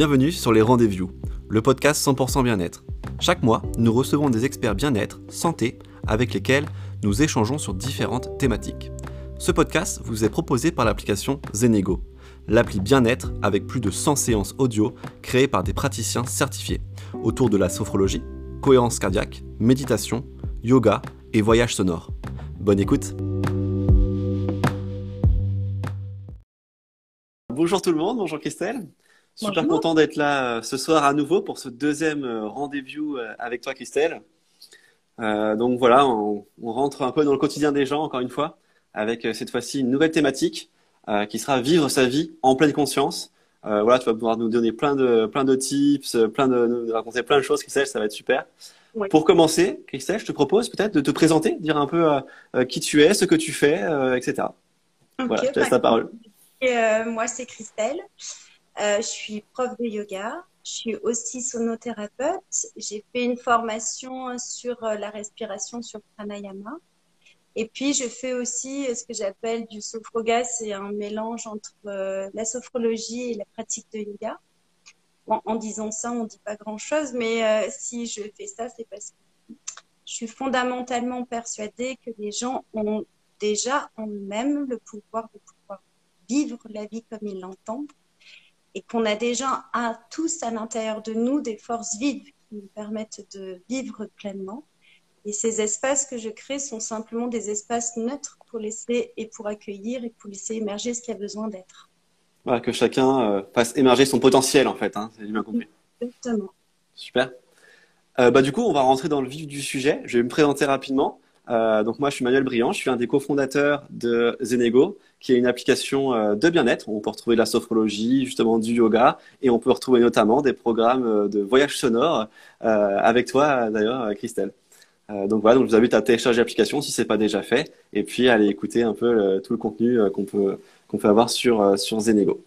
Bienvenue sur les Rendez-vous, le podcast 100% bien-être. Chaque mois, nous recevons des experts bien-être, santé, avec lesquels nous échangeons sur différentes thématiques. Ce podcast vous est proposé par l'application Zenego, l'appli bien-être avec plus de 100 séances audio créées par des praticiens certifiés autour de la sophrologie, cohérence cardiaque, méditation, yoga et voyage sonore. Bonne écoute Bonjour tout le monde, bonjour Christelle. Super content d'être là euh, ce soir à nouveau pour ce deuxième euh, rendez-vous euh, avec toi Christelle. donc voilà, on, rentre un peu dans le quotidien des gens encore une fois avec cette fois-ci une nouvelle thématique qui sera vivre sa vie en pleine conscience. voilà, tu vas pouvoir nous donner plein de plein de tips, plein de nous raconter plein de choses Christelle, ça va être super. Pour commencer, Christelle, je te propose peut-être de te présenter, dire un peu qui tu es, ce que tu fais, etc. voilà, je te laisse la parole. moi, c'est Christelle. Euh, je suis prof de yoga. Je suis aussi sonothérapeute. J'ai fait une formation sur euh, la respiration sur pranayama. Et puis, je fais aussi euh, ce que j'appelle du sophroga. C'est un mélange entre la sophrologie et la pratique de yoga. en disant ça, on ne dit pas grand-chose, mais si je fais ça, c'est parce que je suis fondamentalement persuadée que les gens ont déjà en eux-mêmes le pouvoir de pouvoir vivre la vie comme ils l'entendent et qu'on a déjà à, tous à l'intérieur de nous des forces vives qui nous permettent de vivre pleinement. Et ces espaces que je crée sont simplement des espaces neutres pour laisser et pour accueillir et pour laisser émerger ce qui a besoin d'être. Voilà, que chacun euh, fasse émerger son potentiel en fait, hein, c'est bien compris. Exactement. Super. Euh, bah, du coup, on va rentrer dans le vif du sujet. Je vais me présenter rapidement. Euh, donc moi, je suis Manuel Briand, je suis un des cofondateurs de Zenego, qui est une application euh, de bien-être. On peut retrouver de la sophrologie, justement du yoga, et on peut retrouver notamment des programmes euh, de voyage sonore avec toi, d'ailleurs, Christelle. donc voilà, je vous invite à télécharger l'application si c'est pas déjà fait, et puis à aller écouter un peu tout le contenu qu'on peut qu'on peut avoir sur sur Zenego.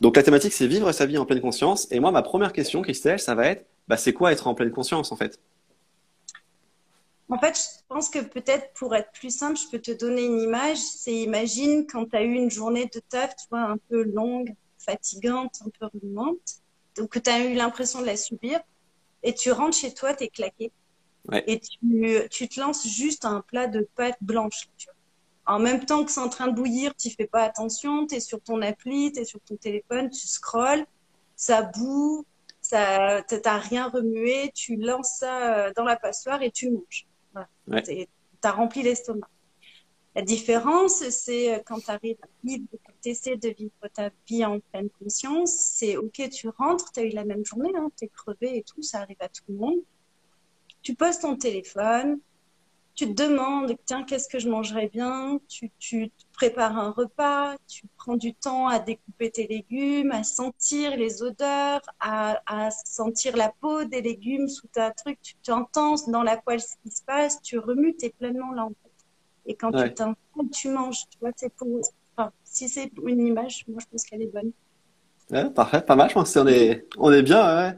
Donc la thématique, c'est vivre sa vie en pleine conscience. Et moi, ma première question, Christelle, ça va être, bah, c'est quoi être en pleine conscience en fait? En fait, je pense que peut-être pour être plus simple, je peux te donner une image. C'est imagine quand tu as eu une journée de taf, tu vois, un peu longue, fatigante, un peu redondante, donc que tu as eu l'impression de la subir, et tu rentres chez toi, tu es claqué. Et tu, tu, te lances juste un plat de pâtes blanches. Tu vois. En même temps que c'est en train de bouillir, tu fais pas attention, tu es sur ton appli, tu es sur ton téléphone, tu scrolles, ça boue, ça t'as rien remué, tu lances ça euh, dans la passoire et tu manges. Tu as rempli l'estomac. La différence, c'est euh, quand tu arrives à vivre, tu essaies de vivre ta vie en pleine conscience, c'est OK, tu rentres, tu as eu la même journée, hein, tu es crevé et tout, ça arrive à tout le monde. Tu poses ton téléphone, tu te demandes, tiens, qu'est-ce que je mangerais bien? Tu, tu, prépares un repas, tu prends du temps à découper tes légumes, à sentir les odeurs, à, à sentir la peau des légumes sous ta truc. Tu, tu entends dans la poêle ce qui se passe, tu remues, tu es pleinement là en fait. Et quand tu t'installes, tu manges. Tu vois, c'est pour... Enfin, si c'est une image, moi je pense qu'elle est bonne. Ouais, parfait, pas mal. Je pense qu'on est, on est bien. Ouais.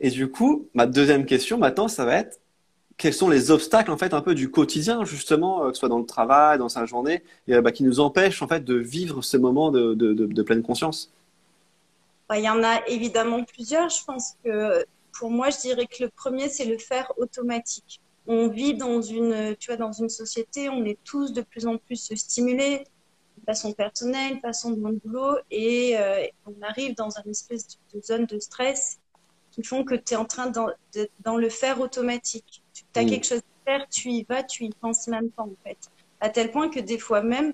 Et du coup, ma deuxième question maintenant, ça va être quels sont les obstacles en fait un peu du quotidien justement, euh, que ce soit dans le travail, dans sa journée, et, bah, qui nous empêchent en fait de vivre ce moment de, de, de, pleine conscience bah, Il y en a évidemment plusieurs. Je pense que pour moi, je dirais que le premier, c'est le faire automatique. On vit dans une, tu vois, dans une société, on est tous de plus en plus stimulés de façon personnelle, de façon de mon boulot, et euh, on arrive dans une espèce de zone de stress qui font que tu es en train dans, dans le faire automatique tu as mm. quelque chose à faire, tu y vas, tu y penses même pas en fait. À tel point que des fois même,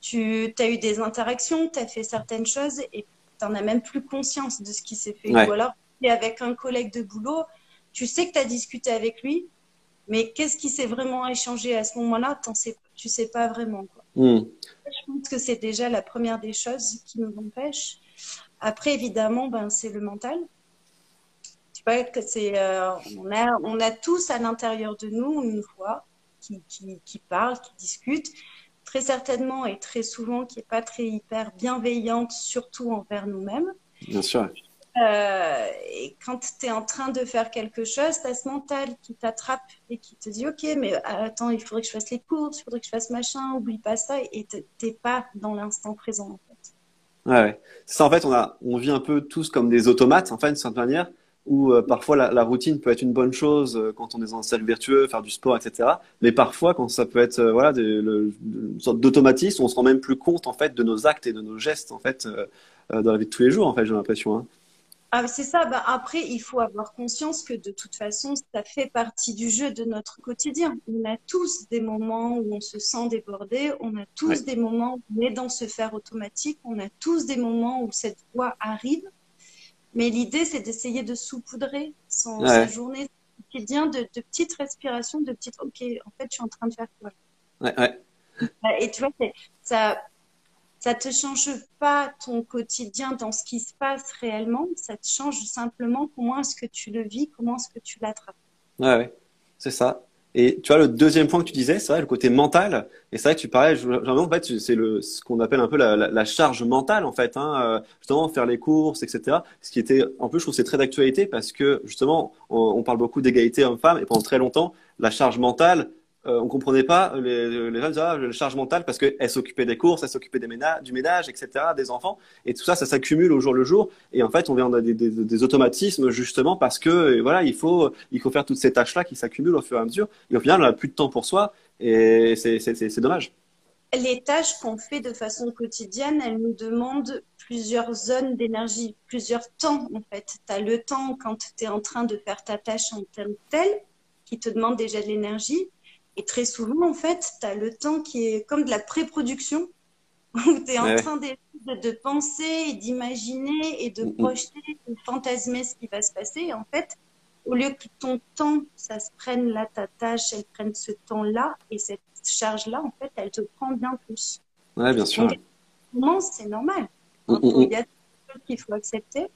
tu as eu des interactions, tu as fait certaines choses et tu n'en as même plus conscience de ce qui s'est fait. Ou alors, tu es avec un collègue de boulot, tu sais que tu as discuté avec lui, mais qu'est-ce qui s'est vraiment échangé à ce moment-là sais, Tu sais pas vraiment. Quoi. Mm. Je pense que c'est déjà la première des choses qui nous empêche. Après, évidemment, ben, c'est le mental que c'est, euh, on, a, on a tous à l'intérieur de nous une voix qui, qui, qui, parle, qui discute, très certainement et très souvent qui n'est pas très hyper bienveillante, surtout envers nous-mêmes. Bien sûr. Euh, et quand tu es en train de faire quelque chose, tu as ce mental qui t'attrape et qui te dit Ok, mais attends, il faudrait que je fasse les courses, il faudrait que je fasse machin, oublie pas ça, et tu n'es pas dans l'instant présent en fait. Ouais, ouais. Ça, en fait, on a, on vit un peu tous comme des automates, en fait, d'une certaine manière, où euh, parfois la, la, routine peut être une bonne chose euh, quand on est dans un cercle vertueux, faire du sport, etc. Mais parfois, quand ça peut être, euh, voilà, des, le, une sorte d'automatisme, on se rend même plus compte, en fait, de nos actes et de nos gestes, en fait, dans la vie de tous les jours, en fait, j'ai l'impression. Hein. Ah, c'est ça. Bah, après, il faut avoir conscience que de toute façon, ça fait partie du jeu de notre quotidien. On a tous des moments où on se sent débordé. On a tous des moments où on est dans ce faire automatique. On a tous des moments où cette voix arrive. Mais l'idée, c'est d'essayer de saupoudrer son, sa journée quotidien de, de, petites respirations, de petites. Ok, en fait, je suis en train de faire quoi ouais, Et tu vois, ça, ça te change pas ton quotidien dans ce qui se passe réellement, ça te change simplement comment est-ce que tu le vis, comment est-ce que tu l'attrapes. Ouais, ouais, c'est ça. Et tu vois, le deuxième point que tu disais, c'est vrai, le côté mental. Et c'est vrai que tu parlais, en fait, c'est le, ce qu'on appelle un peu la, la, la, charge mentale, en fait, hein, euh, justement, faire les courses, etc. Ce qui était, en plus, je trouve c'est très d'actualité parce que, justement, on, on parle beaucoup d'égalité homme-femme et pendant très longtemps, la charge mentale, euh, on comprenait pas les, les disaient ah, charge mentale parce qu'elle s'occupait des courses, elle s'occupait des ménages, du ménage, etc., des enfants, et tout ça, ça s'accumule au jour le jour. Et en fait, on vient des, des, automatismes justement parce que voilà, il faut il faut faire toutes ces tâches-là qui s'accumulent au fur et à mesure. Et au final, on n'a plus de temps pour soi, et c'est dommage. Les tâches qu'on fait de façon quotidienne, elles nous demandent plusieurs zones d'énergie, plusieurs temps en fait. Tu as le temps quand tu es en train de faire ta tâche en tant que telle, qui te demande déjà de l'énergie. Et très souvent, en fait, tu as le temps qui est comme de la pré-production, où tu es en train de, de, penser et d'imaginer et de projeter, de fantasmer ce qui va se passer. Et en fait, au lieu que ton temps, ça se prenne là, ta tâche, elle prenne ce temps-là, et cette charge-là, en fait, elle te prend bien plus. Ouais, bien sûr. c'est normal. Il y a des choses qu'il faut accepter,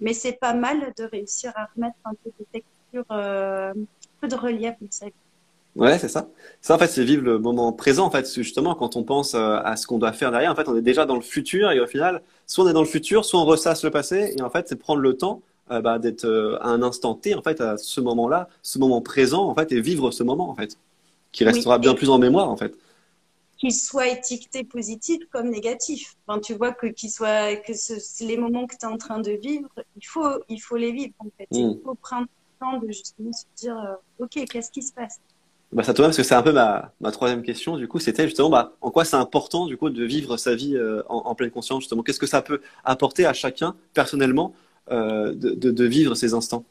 mais c'est pas mal de réussir à remettre un peu de texture, euh, un peu de relief dans sa vie. Ouais, c'est ça. Ça, en fait, c'est vivre le moment présent. En fait, justement, quand on pense euh, à ce qu'on doit faire derrière, en fait, on est déjà dans le futur et au final, soit on est dans le futur, soit on ressasse le passé. Et en fait, c'est prendre le temps euh, bah, d'être euh, à un instant T, en fait, à ce moment-là, ce moment présent, en fait, et vivre ce moment, en fait, qui restera bien plus en mémoire, en fait. Qu'il soit étiqueté positif comme négatif. Enfin, tu vois que qu'il soit que ce, les moments que tu es en train de vivre, il faut il faut les vivre en fait. Il mm. faut prendre le temps de justement se dire, ok, qu'est-ce qui se passe? Bah, ça tombe parce que c'est un peu ma, ma troisième question. Du coup, c'était justement bah, en quoi c'est important du coup de vivre sa vie euh, en, en, pleine conscience. Justement, qu'est-ce que ça peut apporter à chacun personnellement euh, de, de, de, vivre ces instants?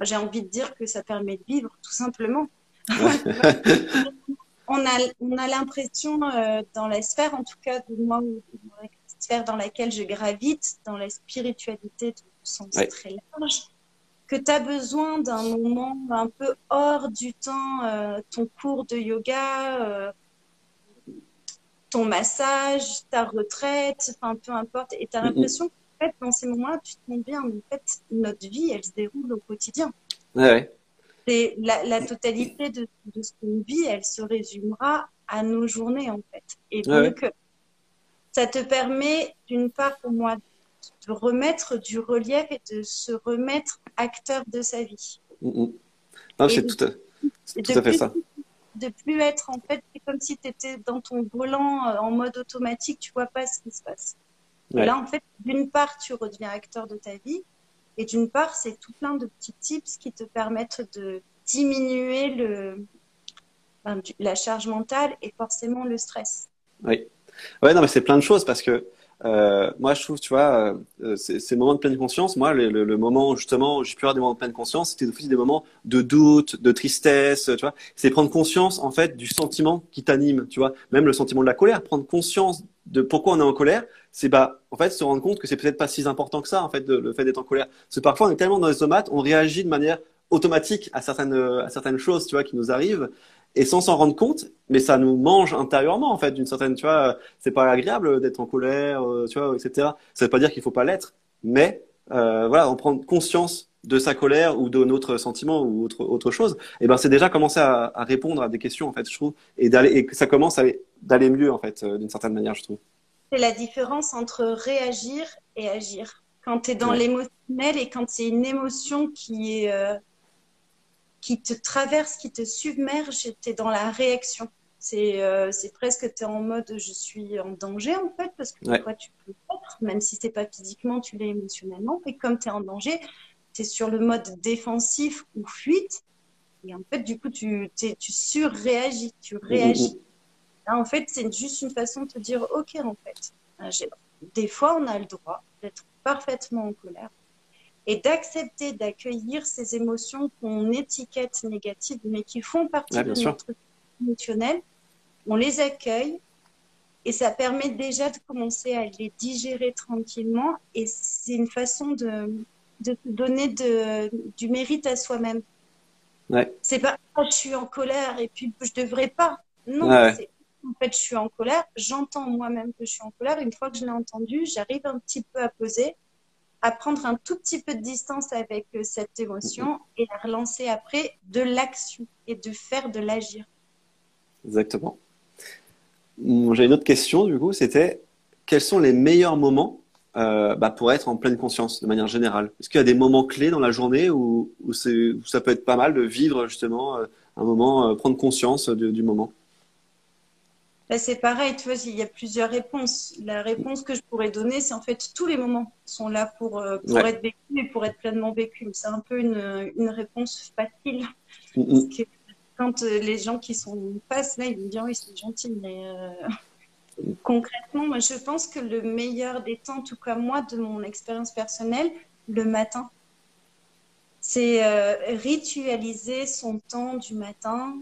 J'ai envie de dire que ça permet de vivre tout simplement. on a, on a l'impression euh, dans la sphère, en tout cas de moi, dans la sphère dans laquelle je gravite, dans la spiritualité de sens ouais. très large que tu as besoin d'un moment un peu hors du temps, euh, ton cours de yoga, euh, ton massage, ta retraite, enfin peu importe, et tu as l'impression qu'en fait, dans ces moments-là, tu te sens bien, mais en fait, notre vie, elle se déroule au quotidien. Ouais. La, la, totalité de, de ce qu'on vit, elle se résumera à nos journées, en fait. Et donc, ouais. ça te permet, d'une part, pour moi, de remettre du relief et de se remettre acteur de sa vie. Mm -hmm. Non, c'est tout, à, tout à fait plus, ça. De plus être, en fait, c'est comme si tu étais dans ton volant euh, en mode automatique, tu vois pas ce qui se passe. Ouais. Là, en fait, d'une part, tu redeviens acteur de ta vie, et d'une part, c'est tout plein de petits tips qui te permettent de diminuer le, enfin, la charge mentale et forcément le stress. Oui. Ouais, non, mais c'est plein de choses parce que euh, moi, je trouve, tu vois, euh, ces moments de pleine conscience, moi, le, le, le moment justement j'ai pu avoir des moments de pleine conscience, c'était aussi des moments de doute, de tristesse, tu vois. C'est prendre conscience, en fait, du sentiment qui t'anime, tu vois. Même le sentiment de la colère, prendre conscience de pourquoi on est en colère, c'est bah, en fait, se rendre compte que c'est peut-être pas si important que ça, en fait, le fait d'être en colère. Parce que parfois, on est tellement dans les tomates, on réagit de manière automatique à certaines, à certaines choses, tu vois, qui nous arrivent et sans s'en rendre compte, mais ça nous mange intérieurement en fait d'une certaine, tu vois, c'est pas agréable d'être en colère, euh, tu vois, etc. Ça veut pas dire qu'il faut pas l'être, mais euh, voilà, en prendre conscience de sa colère ou de notre sentiment ou autre autre chose, et eh ben c'est déjà commencer à, à, répondre à des questions en fait, je trouve, et d'aller et ça commence à d'aller mieux en fait euh, d'une certaine manière, je trouve. C'est la différence entre réagir et agir. Quand tu es dans ouais. l'émotionnel et quand c'est une émotion qui est euh, qui te traverse, qui te submerge, tu es dans la réaction. C'est euh, presque, tu es en mode je suis en danger en fait, parce que ouais. toi tu peux pas, même si c'est pas physiquement, tu l'es émotionnellement. Et comme tu es en danger, tu es sur le mode défensif ou fuite. Et en fait, du coup, tu, tu surréagis, tu réagis. Là, en fait, c'est juste une façon de te dire, OK, en fait, euh, des fois, on a le droit d'être parfaitement en colère et d'accepter d'accueillir ces émotions qu'on étiquette négatives, mais qui font partie de notre émotionnel. On les accueille et ça permet déjà de commencer à les digérer tranquillement. Et c'est une façon de, de donner de, du mérite à soi-même. Ouais. C'est pas oh, je suis en colère et puis je devrais pas. Non, en fait je suis en colère. J'entends moi-même que je suis en colère. Une fois que je l'ai entendu, j'arrive un petit peu à poser à prendre un tout petit peu de distance avec euh, cette émotion et à relancer après de l'action et de faire de l'agir. Exactement. J'ai une autre question du coup, c'était quels sont les meilleurs moments euh, bah, pour être en pleine conscience de manière générale? Est-ce qu'il y a des moments clés dans la journée où, où, ça peut être pas mal de vivre justement euh, un moment, prendre conscience du moment? Là, c'est pareil, tu vois, il y a plusieurs réponses. La réponse que je pourrais donner, c'est en fait tous les moments sont là pour, euh, pour être vécus et pour être pleinement vécus. C'est un peu une, une réponse facile. quand euh, les gens qui sont face, là, ils me disent oui, c'est gentil, mais euh, concrètement, moi, je pense que le meilleur des temps, en tout cas moi, de mon expérience personnelle, le matin. C'est ritualiser son temps du matin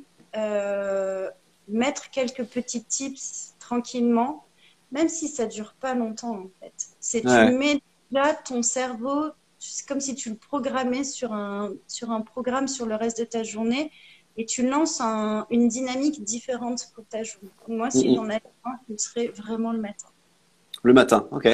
mettre quelques petits tips tranquillement, même si ça dure pas longtemps en fait. C'est tu mets là ton cerveau, c'est comme si tu le programmais sur un sur un programme sur le reste de ta journée et tu lances une dynamique différente pour ta journée. Moi, si j'en avais un, ce serait vraiment le matin. Le matin, ok,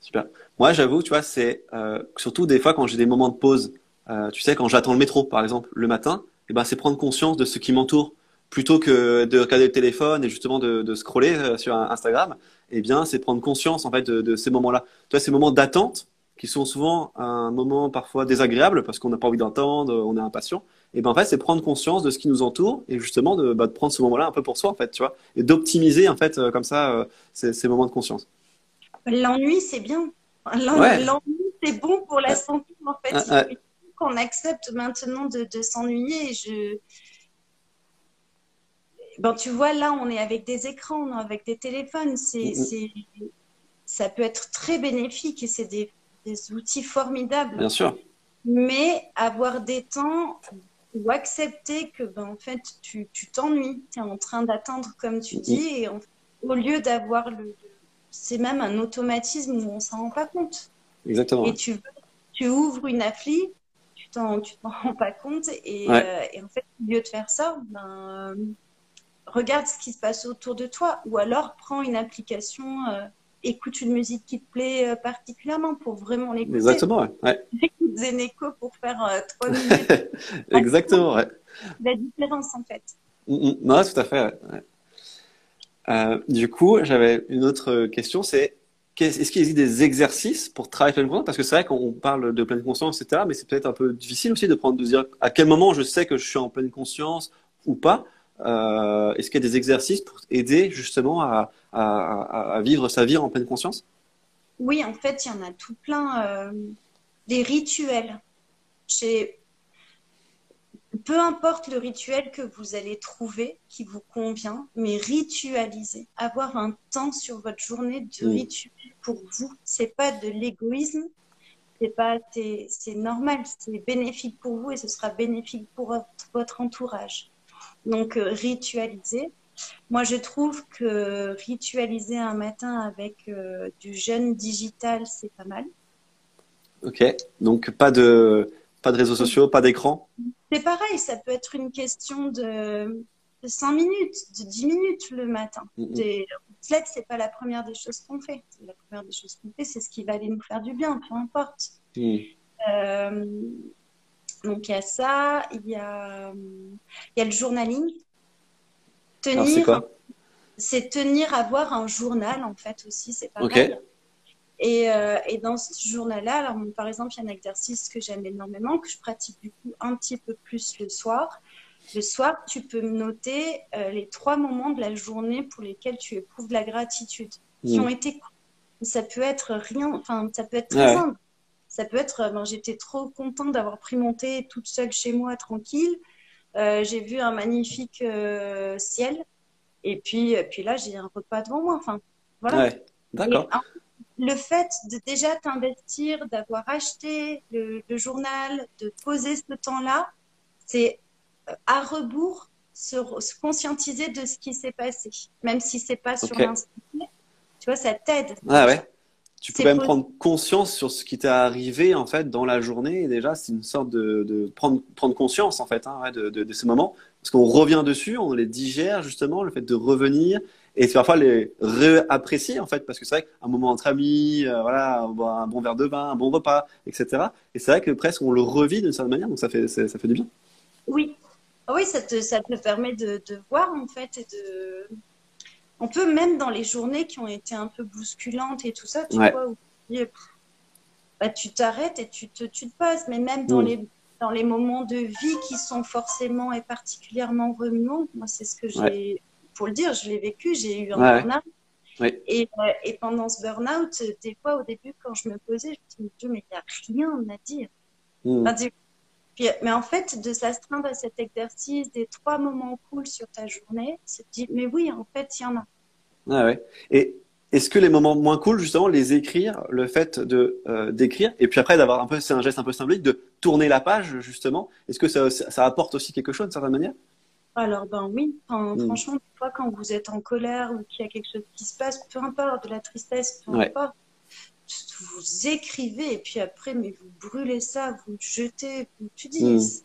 super. Moi, j'avoue, tu vois, c'est euh, surtout des fois quand j'ai des moments de pause. Euh, tu sais, quand j'attends le métro, par exemple, le matin, eh ben, c'est prendre conscience de ce qui m'entoure plutôt que de regarder le téléphone et justement de, de scroller euh, sur Instagram, eh bien, c'est prendre conscience en fait de, de ces moments-là. Tu vois, ces moments d'attente qui sont souvent un moment parfois désagréable parce qu'on n'a pas envie d'entendre, on est impatient. Et ben en fait, c'est prendre conscience de ce qui nous entoure et justement de, bah, de prendre ce moment-là un peu pour soi en fait, tu vois, et d'optimiser en fait euh, comme ça euh, ces, ces, moments de conscience. L'ennui, c'est bien. L'ennui, c'est bon pour la santé en fait. Il faut qu'on accepte maintenant de, de s'ennuyer. Je ben, tu vois, là, on est avec des écrans, avec des téléphones. C'est, ça peut être très bénéfique et c'est des, outils formidables. Bien sûr. Mais avoir des temps ou accepter que, ben, en fait, tu, t'ennuies, tu es en train d'attendre, comme tu dis, et au lieu d'avoir le. C'est même un automatisme où on s'en rend pas compte. Exactement. Et tu, tu ouvres une appli, tu t'en, tu t'en rends pas compte, et, euh, et, en fait, au lieu de faire ça, ben regarde ce qui se passe autour de toi ou alors prends une application, euh, écoute une musique qui te plaît euh, particulièrement pour vraiment l'écouter. Exactement, ouais. Écoute Zeneco pour faire euh, trois minutes. Exactement, ouais. La différence en fait. Mm, mm. non, tout à fait. Ouais. du coup, j'avais une autre question, c'est est-ce qu'il existe des exercices pour travailler pleine conscience? Parce que c'est vrai qu'on parle de pleine conscience, etc., mais c'est peut-être un peu difficile aussi de prendre, de dire à quel moment je sais que je suis en pleine conscience ou pas. Euh, est-ce qu'il y a des exercices pour aider justement à, à, à, vivre sa vie en pleine conscience? Oui, en fait, il y en a tout plein. Euh, des rituels. Peu importe le rituel que vous allez trouver qui vous convient, mais ritualiser, avoir un temps sur votre journée de rituel pour vous. C'est pas de l'égoïsme, c'est pas, c'est normal, c'est bénéfique pour vous et ce sera bénéfique pour votre entourage. Donc, euh, ritualiser. Moi, je trouve que ritualiser un matin avec euh, du jeûne digital, c'est pas mal. Ok, donc pas de, pas de réseaux sociaux, pas d'écran? C'est pareil, ça peut être une question de, 5 minutes, de 10 minutes le matin. Mm -hmm. c'est pas la première des choses qu'on fait. La première des choses qu'on fait, c'est ce qui va aller nous faire du bien, peu importe. Mm. Euh, donc il y a ça, il y a, il y a le journaling. Tenir, c'est tenir, avoir un journal en fait aussi, c'est pas mal. Et, euh, et, dans ce journal-là, alors par exemple, il y a un exercice que j'aime énormément, que je pratique du coup un petit peu plus le soir. Le soir, tu peux noter euh, les trois moments de la journée pour lesquels tu éprouves de la gratitude, qui hmm. ont été ça peut être rien, enfin, ça peut être très simple. Ça peut être, ben, j'étais trop contente d'avoir pris mon thé toute seule chez moi, tranquille. Euh, j'ai vu un magnifique euh, ciel. Et puis, puis là, j'ai un repas devant moi. Enfin, voilà. D'accord. Le fait de déjà t'investir, d'avoir acheté le, journal, de poser ce temps-là, c'est euh, à rebours se, conscientiser de ce qui s'est passé, même si c'est pas sur l'instant. Tu vois, ça t'aide. Ah ouais. Tu peux même prendre conscience sur ce qui t'est arrivé en fait dans la journée. Et déjà, c'est une sorte de, prendre, prendre conscience en fait hein, de, de, ces moments, parce qu'on revient dessus, on les digère justement, le fait de revenir et parfois les réapprécier en fait, parce que c'est vrai qu'un moment entre amis, euh, voilà, un bon verre de vin, un bon repas, etc. Et c'est vrai que presque on le revit d'une certaine manière, donc ça fait ça fait du bien. Oui, ah oui, ça te, ça te permet de, de voir en fait et de on peut même dans les journées qui ont été un peu bousculantes et tout ça, tu vois, où, bah, tu t'arrêtes et tu te, tu te poses. Mais même dans, les, dans les moments de vie qui sont forcément et particulièrement remuants, moi, c'est ce que j'ai, pour le dire, je l'ai vécu, j'ai eu un burn-out. Et, euh, et, pendant ce burn-out, des fois, au début, quand je me posais, je me disais, mais il n'y a rien à dire. Mais en fait, de s'astreindre à cet exercice des trois moments cool sur ta journée, c'est de dire, mais oui, en fait, il y en a. Ah ouais. Et est-ce que les moments moins cool, justement, les écrire, le fait de euh, d'écrire, et puis après d'avoir un peu, c'est un geste un peu symbolique, de tourner la page, justement, est-ce que ça, ça, apporte aussi quelque chose d'une certaine manière? Alors ben oui, hmm. franchement, des fois quand vous êtes en colère ou qu'il y a quelque chose qui se passe, peu importe, de la tristesse, peu importe, vous écrivez et puis après, mais vous brûlez ça, vous jetez, vous, tu dis,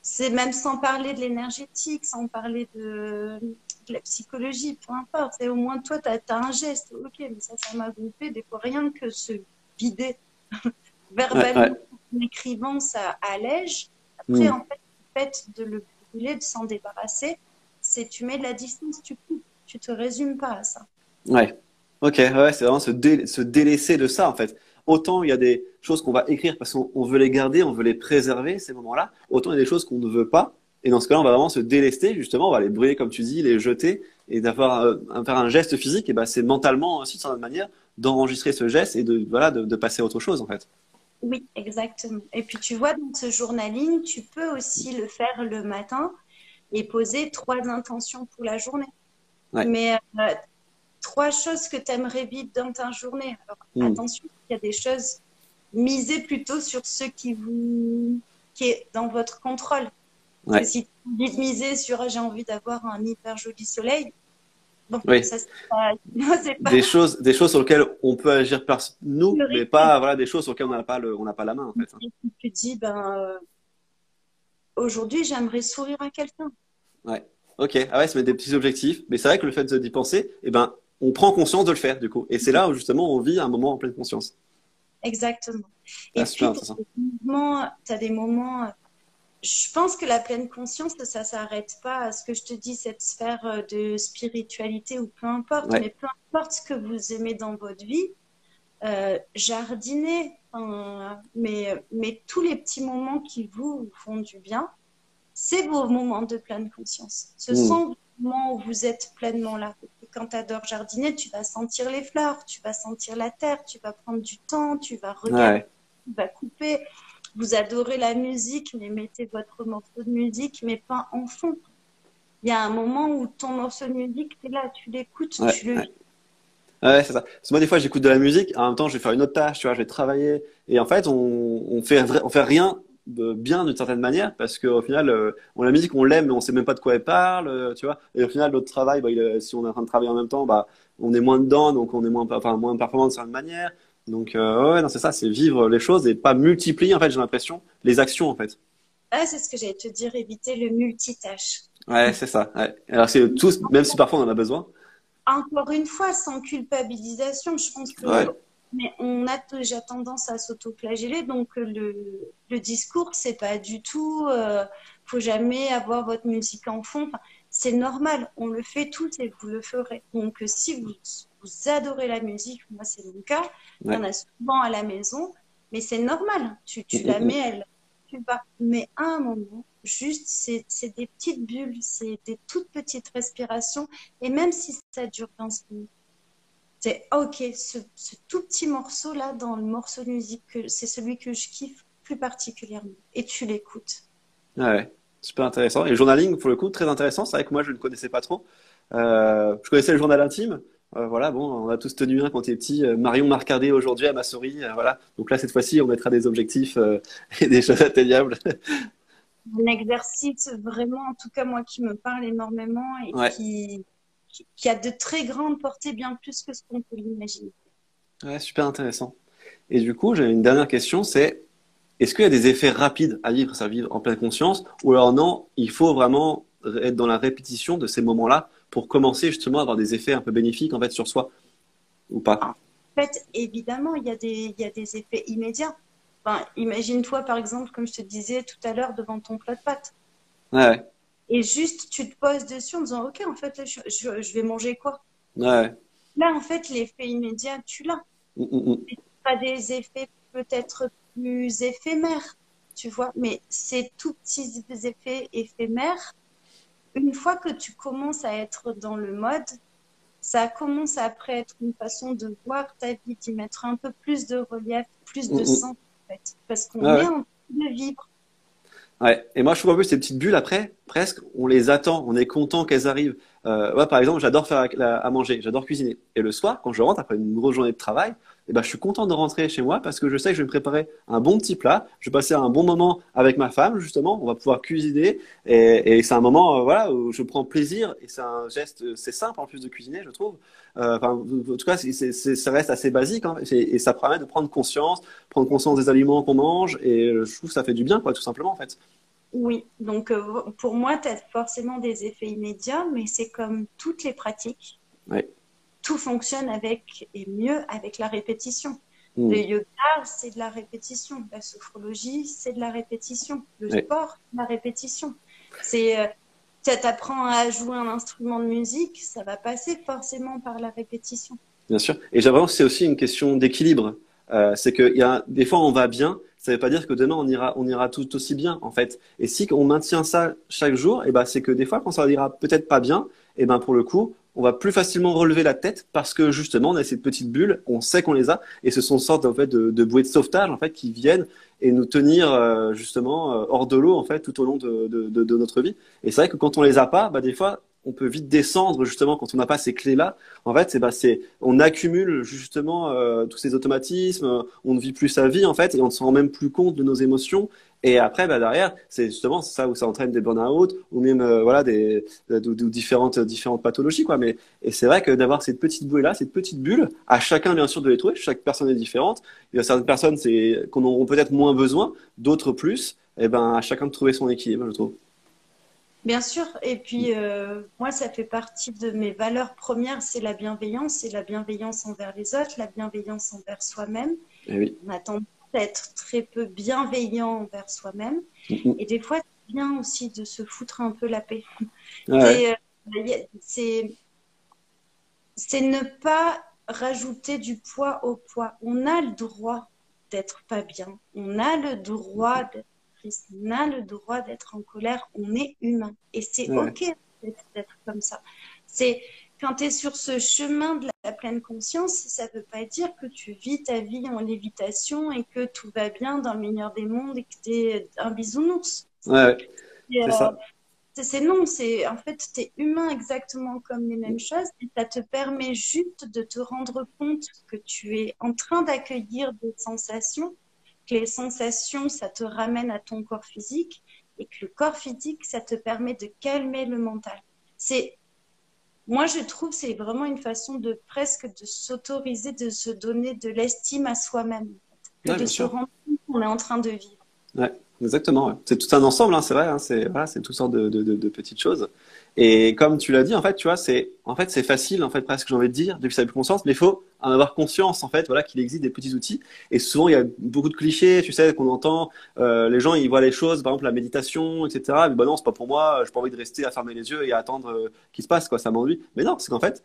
c'est même sans parler de l'énergétique, sans parler de la psychologie, peu importe. Et au moins, toi, tu as, un geste. Ok, mais ça, ça m'a groupé. Des fois, rien que se vider verbalement en écrivant, ça allège. Après, hmm. en fait, le fait de le brûler, de s'en débarrasser, c'est tu mets de la distance, tu coupes. Tu te résumes pas à ça. Ouais. Ok, ouais, c'est vraiment se, se délaisser de ça, en fait. Autant il y a des choses qu'on va écrire parce qu'on veut les garder, on veut les préserver, ces moments-là. Autant il y a des choses qu'on ne veut pas et dans ce cas-là, on va vraiment se délester, justement, on va les brûler, comme tu dis, les jeter, et d'avoir euh, faire un geste physique, et ben c'est mentalement aussi, de manière, d'enregistrer ce geste et de, voilà, de, passer à autre chose, en fait. Oui, exactement. Et puis tu vois, dans ce journaling, tu peux aussi le faire le matin et poser trois intentions pour la journée. Mais euh, trois choses que tu aimerais vivre dans ta journée. Alors hmm. attention, il y a des choses misées plutôt sur ce qui vous qui est dans votre contrôle. Si tu miser sur j'ai envie d'avoir un hyper joli soleil, bon, ça, pas... Des, choses, des choses sur lesquelles on peut agir par nous, mais pas voilà, des choses sur lesquelles on n'a pas, le, on pas la main. En fait, hein. Tu dis, ben, euh, aujourd'hui, j'aimerais sourire à quelqu'un. Ouais. Ok. Ah ouais, ça met des petits objectifs. Mais c'est vrai que le fait d'y penser, eh ben, on prend conscience de le faire, du coup. Et c'est là où, justement, on vit un moment en pleine conscience. Exactement. Et ah, puis, tu as, des moments je pense que la pleine conscience, ça ne s'arrête pas à ce que je te dis, cette sphère euh, de spiritualité ou peu importe, mais peu importe ce que vous aimez dans votre vie, euh, jardiner, mais, mais tous les petits moments qui vous font du bien, c'est vos moments de pleine conscience. Ce hmm. sont vos moments où vous êtes pleinement là. Quand tu adores jardiner, tu vas sentir les fleurs, tu vas sentir la terre, tu vas prendre du temps, tu vas regarder, tu vas couper vous adorez la musique, mais mettez votre morceau de musique, mais pas en fond. Il y a un moment où ton morceau de musique, tu es là, tu l'écoutes, tu le ouais. Ouais, c'est ça. Parce que moi, des fois, j'écoute de la musique, en même temps, je vais faire une autre tâche, tu vois, je vais travailler. Et en fait, on, on fait, on fait rien bien d'une certaine manière parce qu'au final, euh, on, la musique, on l'aime, mais on sait même pas de quoi elle parle, euh, tu vois. Et au final, notre travail, bah, il, si on est en train de travailler en même temps, bah, on est moins dedans, donc on est moins, enfin, moins performant de certaine manière. Donc, euh, ouais, non, c'est ça, c'est vivre les choses et pas multiplier, en fait, j'ai l'impression, les actions, en fait. Ah, c'est ce que j'allais te dire, éviter le multitâche. Ouais, c'est ça. Ouais. Alors, c'est tous, même si parfois on en a besoin. Encore une fois, sans culpabilisation, je pense que. Ouais. Mais on a déjà tendance à s'autoflageller, donc le, le discours, c'est pas du tout. Euh, faut jamais avoir votre musique en fond. Enfin, c'est normal, on le fait tous et vous le ferez. Donc, si vous vous adorez la musique, moi c'est mon cas, il y en a souvent à la maison, mais c'est normal, tu, tu la mets, elle, tu vas. Mais à un moment, juste, c'est des petites bulles, c'est des toutes petites respirations, et même si ça dure 15 minutes, C'est ok, ce, tout petit morceau là dans le morceau de musique, c'est celui que je kiffe plus particulièrement. Et tu l'écoutes. Ouais, super intéressant. Et le journaling, pour le coup, très intéressant. C'est vrai que moi, je ne connaissais pas trop. Euh, je connaissais le journal intime. Euh, voilà, bon, on a tous tenu un quand t'es petit. Euh, Marion m'a regardé aujourd'hui à ma souris. voilà. Donc là, cette fois-ci, on mettra des objectifs et des choses atteignables. Un exercice vraiment, en tout cas, moi, qui me parle énormément et qui, qui, a de très grandes portées, bien plus que ce qu'on peut l'imaginer. Ouais, super intéressant. Et du coup, j'ai une dernière question, c'est est-ce qu'il y a des effets rapides à vivre ça vivre en pleine conscience ou alors non, il faut vraiment être dans la répétition de ces moments-là pour commencer justement à avoir des effets un peu bénéfiques en fait sur soi ou pas? En fait, évidemment, il y a des, il y a des effets immédiats. Enfin, imagine-toi par exemple, comme je te disais tout à l'heure, devant ton plat de pâtes. Ouais. Et juste, tu te poses dessus en disant, OK, en fait, je, je, vais manger quoi? Ouais. Là, en fait, l'effet immédiat, tu l'as. Mm, mm, mm. Pas des effets peut-être plus éphémères, tu vois, mais ces tout petits effets éphémères, une fois que tu commences à être dans le mode, ça commence à après être une façon de voir ta vie, d'y mettre un peu plus de relief, plus de sens, en fait, parce qu'on est en train de vivre. Ouais. Et moi, je trouve un peu ces petites bulles après, presque, on les attend, on est content qu'elles arrivent. Euh, par exemple, j'adore faire à, manger, j'adore cuisiner. Et le soir, quand je rentre après une grosse journée de travail, eh ben, je suis content de rentrer chez moi parce que je sais que je vais me préparer un bon petit plat. Je vais passer un bon moment avec ma femme, justement. On va pouvoir cuisiner. Et, et c'est un moment euh, voilà, où je prends plaisir. Et c'est un geste, c'est simple en plus de cuisiner, je trouve. Euh, enfin, en tout cas, ça reste assez basique. Hein, et, et, ça permet de prendre conscience, prendre conscience des aliments qu'on mange. Et je trouve que ça fait du bien, quoi, tout simplement, en fait. Oui, donc euh, pour moi, tu as forcément des effets immédiats, mais c'est comme toutes les pratiques. Tout fonctionne avec et mieux avec la répétition. Hmm. Le yoga, c'est de la répétition. La sophrologie, c'est de la répétition. Le sport, la répétition. C'est euh, tu apprends à jouer un instrument de musique, ça va passer forcément par la répétition. Bien sûr. Et j'aimerais c'est aussi une question d'équilibre. Euh, c'est que y a, des fois, on va bien, ça ne veut pas dire que demain on ira, on ira tout aussi bien en fait. Et si on maintient ça chaque jour, et eh ben c'est que des fois quand ça ira peut-être pas bien, et eh ben pour le coup on va plus facilement relever la tête parce que justement on a cette petite bulle, on sait qu'on les a et ce sont sortes en fait de, bouées de sauvetage en fait qui viennent et nous tenir euh, justement euh, hors de l'eau en fait tout au long de, notre vie. Et c'est vrai que quand on les a pas, bah des fois on peut vite descendre justement quand on n'a pas ces clés-là. En fait, c'est bah, c'est on accumule justement euh, tous ces automatismes, on ne vit plus sa vie en fait et on ne se rend même plus compte de nos émotions. Et après, bah, derrière, c'est justement ça où ça entraîne des burn-out ou même euh, voilà des différentes différentes pathologies quoi. Mais et c'est vrai que d'avoir cette petite bouée là, cette petite bulle, à chacun bien sûr de les trouver. Chaque personne est différente. Il y a certaines personnes c'est qu'on auront peut-être moins besoin, d'autres plus. Et ben à chacun de trouver son équilibre, je trouve. Bien sûr. Et puis, euh, moi, ça fait partie de mes valeurs premières, c'est la bienveillance, c'est la bienveillance envers les autres, la bienveillance envers soi-même. Eh On a tendance être très peu bienveillant envers soi-même. Mm-hmm. Et des fois, c'est bien aussi de se foutre un peu la paix. Euh, c'est ne pas rajouter du poids au poids. On a le droit d'être pas bien. On a le droit d'être on a le droit d'être en colère, on est humain. Et c'est OK d'être comme ça. C'est quand tu es sur ce chemin de la pleine conscience, ça ne veut pas dire que tu vis ta vie en lévitation et que tout va bien dans le meilleur des mondes et que tu es un bisounours. Ouais, c'est ça. C'est non, c'est en fait, tu es humain exactement comme les mêmes choses et ça te permet juste de te rendre compte que tu es en train d'accueillir des sensations que les sensations, ça te ramène à ton corps physique et que le corps physique, ça te permet de calmer le mental. C'est, moi, je trouve, c'est vraiment une façon de presque de s'autoriser, de se donner de l'estime à soi-même, de se rendre compte qu'on est en train de vivre. Ouais, exactement. C'est tout un ensemble, hein, c'est vrai. Hein, c'est voilà, c'est toutes sortes de, petites choses. Et comme tu l'as dit, en fait, tu vois, c'est en fait c'est facile, en fait, presque j'ai envie de dire, depuis sa conscience, mais il faut en avoir conscience, en fait, voilà, qu'il existe des petits outils. Et souvent, il y a beaucoup de clichés, tu sais, qu'on entend. Euh, les gens, ils voient les choses, par exemple la méditation, etc. Mais bah non, c'est pas pour moi. J'ai pas envie de rester à fermer les yeux et à attendre euh, qu'il se passe, quoi. Ça m'ennuie. Mais non, c'est qu'en fait,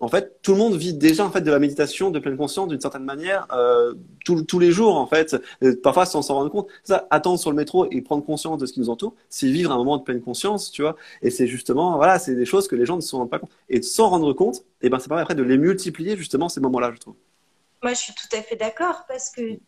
en fait, tout le monde vit déjà en fait de la méditation de pleine conscience d'une certaine manière euh, tous les jours en fait. parfois sans s'en rendre compte. Ça, attendre sur le métro et prendre conscience de ce qui nous entoure, c'est vivre un moment de pleine conscience, tu vois. Et c'est justement voilà, c'est des choses que les gens ne se rendent pas compte. Et sans rendre compte, et eh ben après de les multiplier justement ces moments-là, je trouve. Moi, je suis tout à fait d'accord parce que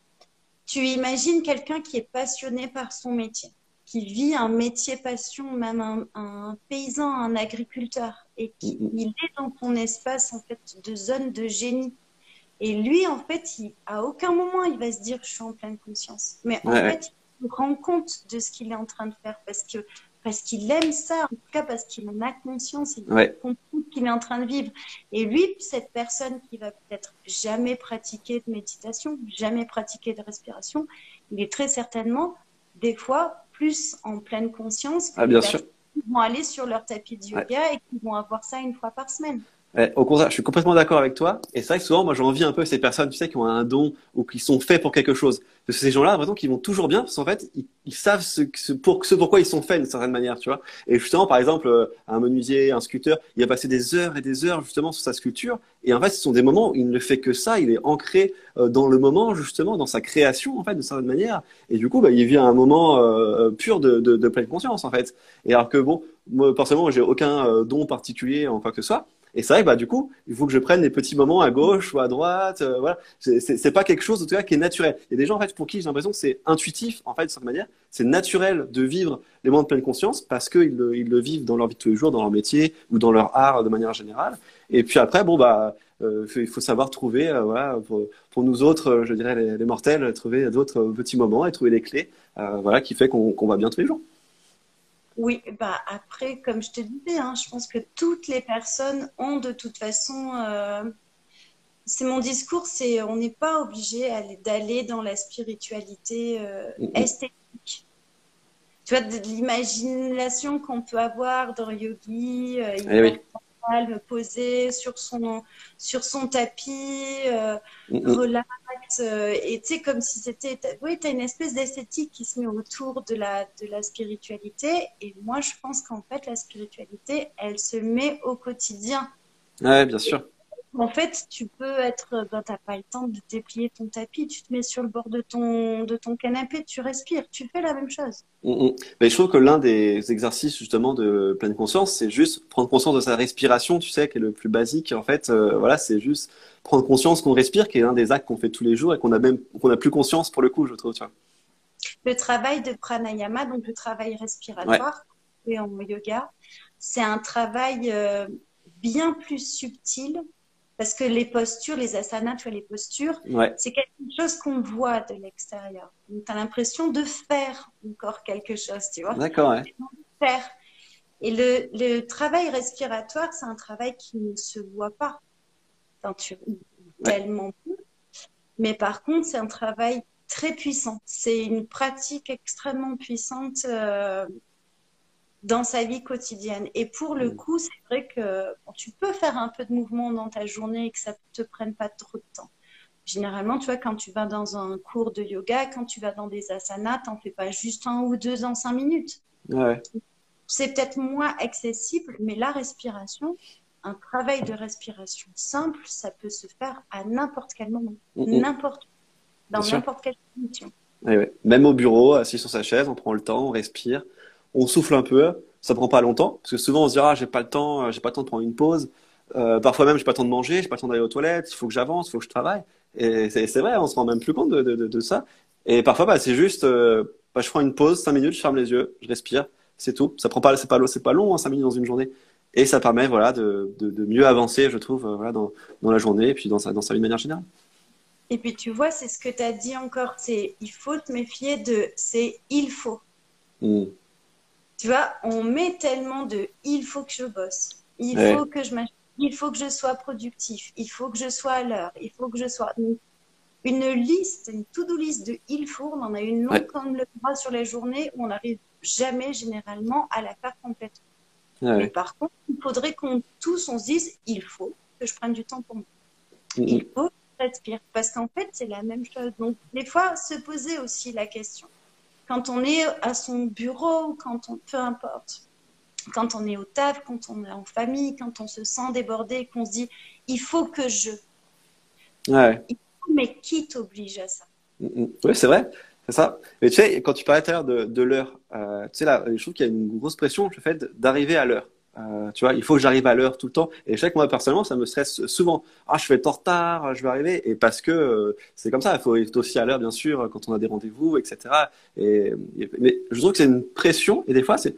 tu imagines quelqu'un qui est passionné par son métier qui vit un métier passion, même un, paysan, un agriculteur, et qui mm, mm. il est dans son espace en fait de zone de génie. Et lui, en fait, il, à aucun moment il va se dire je suis en pleine conscience. Mais en fait, il se rend compte de ce qu'il est en train de faire parce que parce qu'il aime ça, en tout cas parce qu'il en a conscience, il comprend qu'il est en train de vivre. Et lui, cette personne qui va peut-être jamais pratiquer de méditation, jamais pratiquer de respiration, il est très certainement des fois plus en pleine conscience ah, bien sûr. Qui vont aller sur leur tapis de yoga et qui vont avoir ça une fois par semaine. Au contraire, je suis complètement d'accord avec toi. Et c'est vrai que souvent, moi, j'envie un peu ces personnes, tu sais, qui ont un don ou qui sont faits pour quelque chose. Parce que ces gens-là, l'impression qu'ils vont toujours bien, parce qu'en fait, ils, savent ce, ce, pour, ce pourquoi ils sont faits d'une certaine manière, tu vois. Et justement, par exemple, euh, un menuisier, un sculpteur, il a passé des heures et des heures justement sur sa sculpture. Et en fait, ce sont des moments où il ne fait que ça. Il est ancré euh, dans le moment, justement, dans sa création, en fait, d'une certaine manière. Et du coup, bah, il vit un moment euh, pur de, de, de, pleine conscience, en fait. Et alors que bon, moi, personnellement, j'ai aucun don particulier en quoi que ce soit. Et c'est vrai que bah, du coup, il faut que je prenne des petits moments à gauche ou à droite. Euh, voilà, c'est pas quelque chose en tout cas qui est naturel. Il y a des gens en fait pour qui j'ai l'impression que c'est intuitif en fait de cette manière. C'est naturel de vivre les moments de pleine conscience parce qu'ils le, ils le vivent dans leur vie de tous les jours, dans leur métier ou dans leur art de manière générale. Et puis après, bon bah, euh, il faut savoir trouver, euh, voilà, pour, pour, nous autres, je dirais les, les mortels, trouver d'autres petits moments et trouver les clés, voilà, qui fait qu'on qu'on va bien tous les jours. Oui, bah après, comme je te disais, hein, je pense que toutes les personnes ont de toute façon. Euh, c'est mon discours, c'est on n'est pas obligé d'aller dans la spiritualité euh, esthétique. Tu vois, de, l'imagination qu'on peut avoir dans yogi, euh, eh posé sur son, sur son tapis, euh, relax. Euh, et tu sais, comme si c'était. Oui, tu as une espèce d'esthétique qui se met autour de la, de la spiritualité. Et moi, je pense qu'en fait, la spiritualité, elle se met au quotidien. Ouais, bien sûr. En fait, tu peux être, ben, t'as pas le temps de déplier ton tapis, tu te mets sur le bord de ton, de ton canapé, tu respires, tu fais la même chose. Mm, mm. Mais je trouve que l'un des exercices justement de pleine conscience, c'est juste prendre conscience de sa respiration, tu sais, qui est le plus basique. En fait, euh, voilà, c'est juste prendre conscience qu'on respire, qui est l'un des actes qu'on fait tous les jours et qu'on a même, qu'on a plus conscience pour le coup, je trouve, tu vois. Le travail de pranayama, donc le travail respiratoire, et en yoga, c'est un travail euh, bien plus subtil parce que les postures, les asanas, tu vois, les postures, c'est quelque chose qu'on voit de l'extérieur. Donc, tu as l'impression de faire encore quelque chose, tu vois. D'accord, ouais. Faire. Et le, le travail respiratoire, c'est un travail qui ne se voit pas tu... tellement peu. Mais par contre, c'est un travail très puissant. C'est une pratique extrêmement puissante euh, dans sa vie quotidienne. Et pour le mm. coup, c'est vrai que tu peux faire un peu de mouvement dans ta journée et que ça ne te prenne pas trop de temps. Généralement, tu vois, quand tu vas dans un cours de yoga, quand tu vas dans des asanas, tu n'en fais pas juste un ou deux en cinq minutes. C'est peut-être moins accessible, mais la respiration, un travail de respiration simple, ça peut se faire à n'importe quel moment, mm, mm. n'importe dans n'importe quelle situation. Même au bureau, assis sur sa chaise, on prend le temps, on respire on souffle un peu, ça prend pas longtemps, parce que souvent on se dira, ah, j'ai pas le temps, euh, j'ai pas le temps de prendre une pause. Euh, parfois même, j'ai pas le temps de manger, j'ai pas le temps d'aller aux toilettes, il faut que j'avance, il faut que je travaille. Et c'est vrai, on se rend même plus compte de, de, de, ça. Et parfois, bah, c'est juste, euh, bah, je prends une pause, cinq minutes, je ferme les yeux, je respire, c'est tout. Ça prend pas, c'est pas, c'est pas long, hein, cinq minutes dans une journée. Et ça permet, voilà, de, mieux avancer, je trouve, voilà, dans, dans la journée et puis dans sa, dans sa vie de manière générale. Et puis tu vois, c'est ce que tu as dit encore, c'est il faut te méfier de c'est il faut. Mmh. Tu vois, on met tellement de il faut que je bosse, il faut que je il faut que je sois productif, il faut que je sois à l'heure, il faut que je sois une liste, une to-do list de il faut. On en a une longue comme le bras sur les journées où on n'arrive jamais généralement à la faire complètement. Mais par contre, il faudrait qu'on tous on se dise il faut que je prenne du temps pour moi. Il faut que je respire parce qu'en fait c'est la même chose. Donc des fois se poser aussi la question quand on est à son bureau, quand on, peu importe, quand on est au taf, quand on est en famille, quand on se sent débordé, qu'on se dit il faut que je. Ouais. Mais qui t'oblige à ça? Mm, mm. Oui, c'est vrai. C'est ça. Mais tu sais, quand tu parlais tout à l'heure de, de l'heure, euh, tu sais, là, je trouve qu'il y a une grosse pression le fait d'arriver à l'heure. Euh, tu vois, il faut que j'arrive à l'heure tout le temps. Et je sais que moi, personnellement, ça me stresse souvent. Ah, je vais être en retard, je vais arriver. Et parce que euh, c'est comme ça, il faut être aussi à l'heure, bien sûr, quand on a des rendez-vous, etc. Et, mais je trouve que c'est une pression. Et des fois, c'est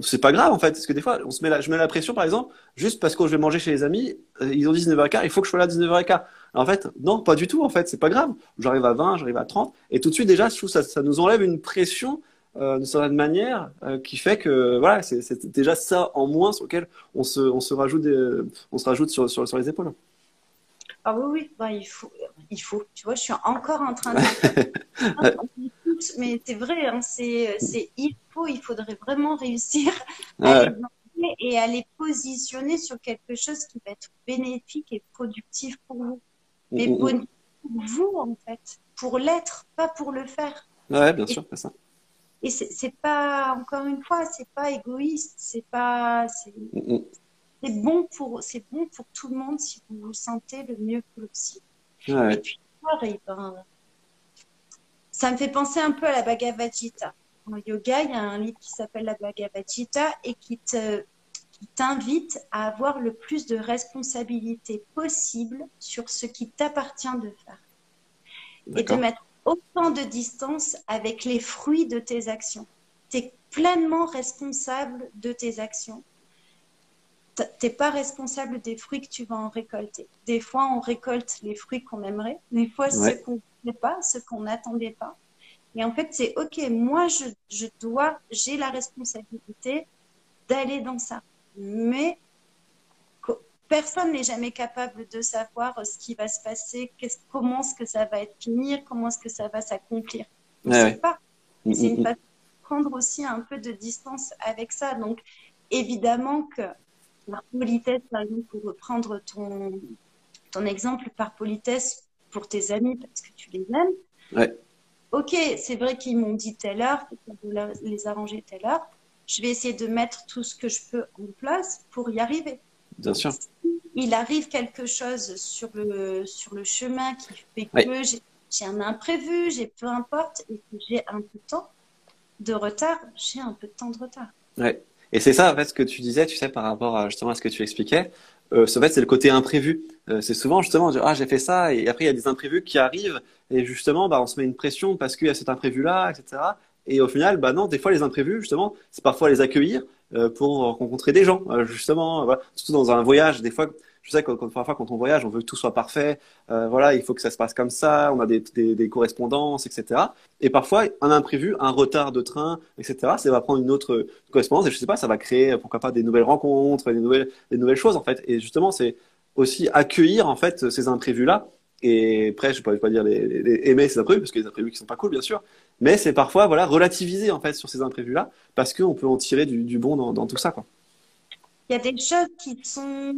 c'est pas grave en fait, parce que des fois, on se met la, je mets la pression par exemple, juste parce que je vais manger chez les amis, euh, ils ont 19h15, il faut que je sois là à 19h15. En fait, non, pas du tout en fait, c'est pas grave. J'arrive à 20, j'arrive à 30, et tout de suite déjà, je trouve ça, ça nous enlève une pression euh, d'une certaine manière euh, qui fait que voilà, c'est déjà ça en moins sur lequel on se, on se rajoute, on se rajoute sur, sur, sur les épaules. Ah oui, oui, bah, il, faut, il faut. Tu vois, je suis encore en train de. Mais c'est vrai, hein, c'est il faut, il faudrait vraiment réussir à les et à les positionner sur quelque chose qui va être bénéfique et productif pour vous. Mais mm, mm, mm. pour vous, en fait, pour l'être, pas pour le faire. Ouais, bien sûr, c'est ça. Et c'est pas, encore une fois, c'est pas égoïste, c'est pas, c'est bon pour, c'est bon pour tout le monde si vous vous sentez le mieux possible. Ouais. Et puis, ben, ça me fait penser un peu à la Bhagavad Gita. En yoga, il y a un livre qui s'appelle la Bhagavad Gita et qui te, qui t'invite à avoir le plus de responsabilité possible sur ce qui t'appartient de faire. Et de mettre autant de distance avec les fruits de tes actions. Tu es pleinement responsable de tes actions t'es pas responsable des fruits que tu vas en récolter. Des fois, on récolte les fruits qu'on aimerait, des fois, ceux qu'on ne pas, ceux qu'on n'attendait pas. Et en fait, c'est OK, moi, je, je dois, j'ai la responsabilité d'aller dans ça. Mais personne n'est jamais capable de savoir ce qui va se passer, comment est-ce que ça va être finir, comment est-ce que ça va s'accomplir. On ne sait pas. Mm, c'est mm, une mm. façon de prendre aussi un peu de distance avec ça. Donc, évidemment que par politesse, par exemple, pour reprendre ton, ton exemple, par politesse pour tes amis parce que tu les aimes. Ouais. Ok, c'est vrai qu'ils m'ont dit telle heure, les arranger telle heure. Je vais essayer de mettre tout ce que je peux en place pour y arriver. Bien sûr. Il arrive quelque chose sur le, sur le chemin qui fait que j'ai un imprévu, j'ai peu importe, et que j'ai un peu de temps de retard, j'ai un peu de temps de retard. Ouais. Et c'est ça, en fait, ce que tu disais, tu sais, par rapport à, justement à ce que tu expliquais. Euh, en fait, c'est le côté imprévu. Euh, c'est souvent, justement, dire, ah, j'ai fait ça, et après, il y a des imprévus qui arrivent, et justement, bah, on se met une pression parce qu'il y a cet imprévu-là, etc. Et au final, bah non, des fois, les imprévus, justement, c'est parfois les accueillir pour rencontrer des gens, euh, justement, voilà. Surtout dans un voyage, des fois, je sais que parfois quand on voyage, on veut que tout soit parfait. Euh, voilà, il faut que ça se passe comme ça. On a des, des, correspondances, etc. Et parfois, un imprévu, un retard de train, etc. Ça va prendre une autre correspondance et je sais pas, ça va créer pourquoi pas des nouvelles rencontres, des nouvelles, des nouvelles choses en fait. Et justement, c'est aussi accueillir en fait ces imprévus là. Et après, je ne pourrais pas dire les, les, aimer ces imprévus parce que les imprévus qui sont pas cool, bien sûr. Mais c'est parfois voilà relativiser en fait sur ces imprévus là parce qu'on peut en tirer du, du bon dans, dans tout ça quoi. Il y a des choses qui sont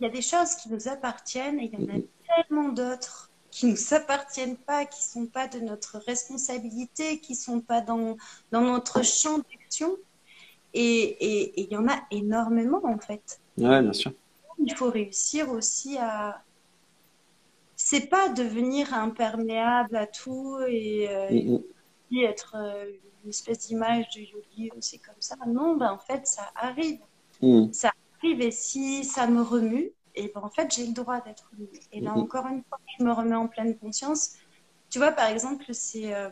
il y a des choses qui nous appartiennent et il y en a tellement d'autres qui ne nous appartiennent pas, qui ne sont pas de notre responsabilité, qui ne sont pas dans, dans notre champ d'action. Et, il y en a énormément, en fait. Oui, bien sûr. Il faut réussir aussi à. C'est pas devenir imperméable à tout et, euh, être euh, une espèce d'image de yogi, c'est comme ça. Non, ben, en fait, ça arrive. Mm. Ça et si ça me remue, et ben en fait, j'ai le droit d'être remue. Et là, mhm. encore une fois, je me remets en pleine conscience. Tu vois, par exemple, c'est. Euh,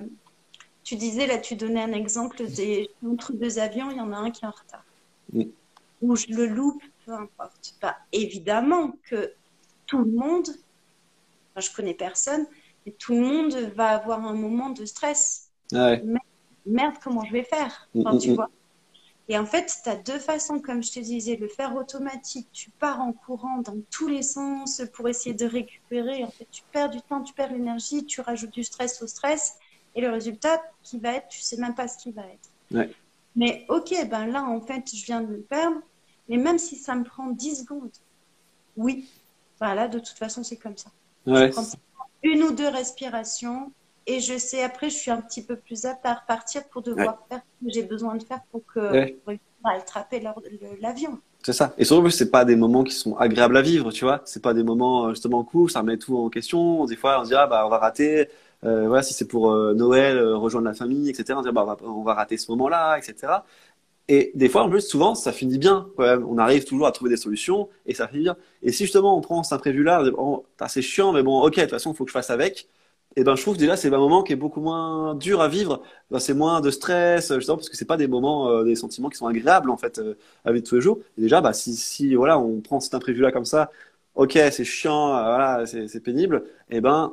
tu disais, là, tu donnais un exemple des, entre deux avions, il y en a un qui est en retard. Ou je le loupe, peu importe. Bah, évidemment que tout le monde, enfin, je connais personne, mais tout le monde va avoir un moment de stress. Ouais. Merde, comment je vais faire? Enfin, Tu vois et en fait, tu as deux façons, comme je te disais, le faire automatique, tu pars en courant dans tous les sens pour essayer de récupérer. En fait, tu perds du temps, tu perds l'énergie, tu rajoutes du stress au stress. Et le résultat qui va être, tu sais même pas ce qui va être. Mais ok, ben là, en fait, je viens de me perdre. Mais même si ça me prend 10 secondes, oui, voilà, de toute façon, c'est comme ça. une ou deux respirations, et je sais, après, je suis un petit peu plus apte à repartir pour devoir faire ce que j'ai besoin de faire pour que. à attraper l'avion. C'est ça. Et surtout, c'est pas des moments qui sont agréables à vivre, tu vois. C'est pas des moments justement cool, ça remet tout en question. Des fois, on se dit ah bah on va rater. Euh, voilà, si c'est pour euh, Noël, euh, rejoindre la famille, etc. On, se dit, bah, on, va, on va rater ce moment-là, etc. Et des fois, en plus, souvent, ça finit bien. On arrive toujours à trouver des solutions et ça finit bien. Et si justement on prend cet imprévu-là, oh, c'est chiant, mais bon, ok, de toute façon, il faut que je fasse avec. Et ben, je trouve que déjà, c'est un moment qui est beaucoup moins dur à vivre. Ben, c'est moins de stress, justement, parce que c'est pas des moments, euh, des sentiments qui sont agréables, en fait, euh, à vivre tous les jours. Et déjà, bah, si, si, voilà, on prend cet imprévu-là comme ça, ok, c'est chiant, euh, voilà, c'est pénible, et ben,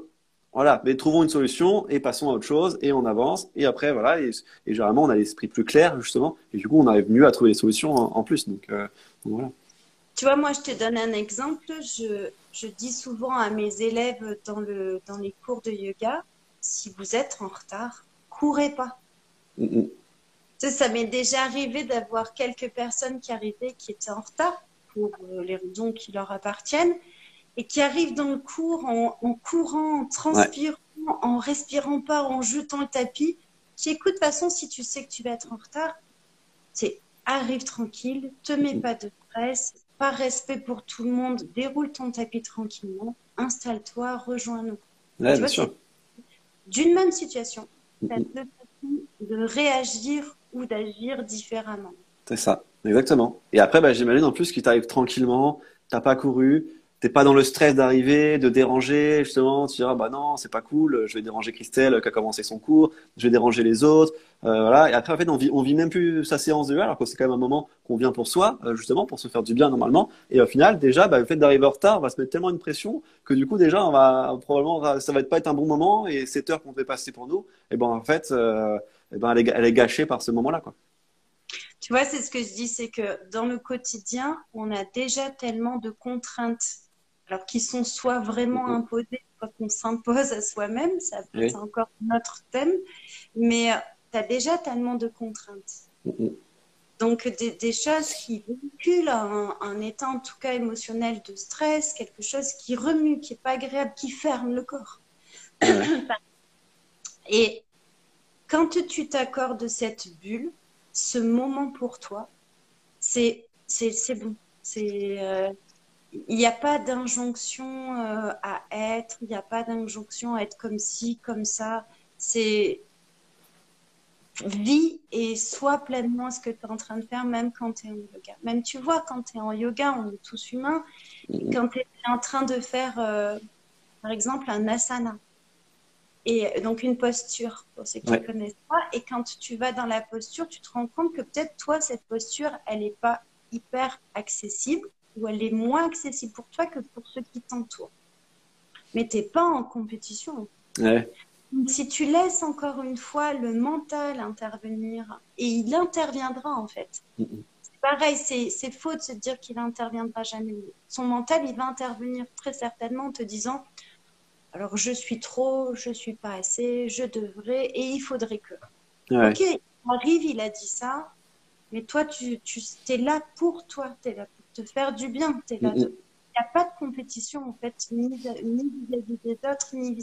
voilà, mais trouvons une solution et passons à autre chose et on avance. Et après, voilà, et, généralement, on a l'esprit plus clair, justement, et du coup, on arrive mieux à trouver des solutions en, plus. Donc, donc, voilà. Tu vois, moi, je te donne un exemple. Je, je dis souvent à mes élèves dans, le, dans les cours de yoga, si vous êtes en retard, courez pas. Ça, m'est déjà arrivé d'avoir quelques personnes qui arrivaient qui étaient en retard pour euh, les raisons qui leur appartiennent et qui arrivent dans le cours en, courant, en transpirant, en respirant pas, en jetant le tapis. Qui écoute, de toute façon, si tu sais que tu vas être en retard, c'est arrive tranquille, te mets pas de stress, par respect pour tout le monde, déroule ton tapis tranquillement, installe-toi, rejoins-nous. Ouais, bien sûr. D'une même situation, tu as deux façons de réagir ou d'agir différemment. C'est ça, exactement. Et après, bah, j'imagine en plus qu'il t'arrive tranquillement, t'as pas couru, t'es pas dans le stress d'arriver, de déranger, justement, tu diras, bah non, c'est pas cool, je vais déranger Christelle qui a commencé son cours, je vais déranger les autres, euh, voilà. Et après, en fait, on vit, on vit même plus sa séance de yoga, alors que c'est quand même un moment qu'on vient pour soi, euh, justement, pour se faire du bien normalement. Et au final, déjà, bah, le fait d'arriver en retard va se mettre tellement une pression que du coup, déjà, on va, probablement, ça va pas être un bon moment et cette heure qu'on devait passer pour nous, et ben, en fait, euh, ben, elle est, elle est gâchée par ce moment-là, quoi. Tu vois, c'est ce que je dis, c'est que dans le quotidien, on a déjà tellement de contraintes alors qui sont soit vraiment imposés, soit qu'on s'impose à soi-même, ça c'est encore notre thème, mais euh, tu as déjà tellement de contraintes. Donc des, choses qui véhiculent un, état en tout cas émotionnel de stress, quelque chose qui remue, qui n'est pas agréable, qui ferme le corps. Et quand tu t'accordes cette bulle, ce moment pour toi, c'est bon. C'est euh, il n'y a pas d'injonction euh, à être, il n'y a pas d'injonction à être comme ci, comme ça. C'est vis et sois pleinement ce que tu es en train de faire, même quand tu es en yoga. Même tu vois, quand tu es en yoga, on est tous humains. Quand tu es en train de faire, euh, par exemple, un asana, et donc une posture, pour ceux qui ne connaissent pas, et quand tu vas dans la posture, tu te rends compte que peut-être toi, cette posture, elle n'est pas hyper accessible ou elle est moins accessible pour toi que pour ceux qui t'entourent. Mais tu n'es pas en compétition. Si tu laisses encore une fois le mental intervenir, et il interviendra en fait. C'est pareil, c'est faux de se dire qu'il interviendra jamais. Son mental, il va intervenir très certainement en te disant alors je suis trop, je suis pas assez, je devrais, et il faudrait que. Ok, il arrive, il a dit ça, mais toi, tu, tu es là pour toi, tu es là te faire du bien. Il n'y a pas de compétition, en fait, ni vis-à-vis des autres, ni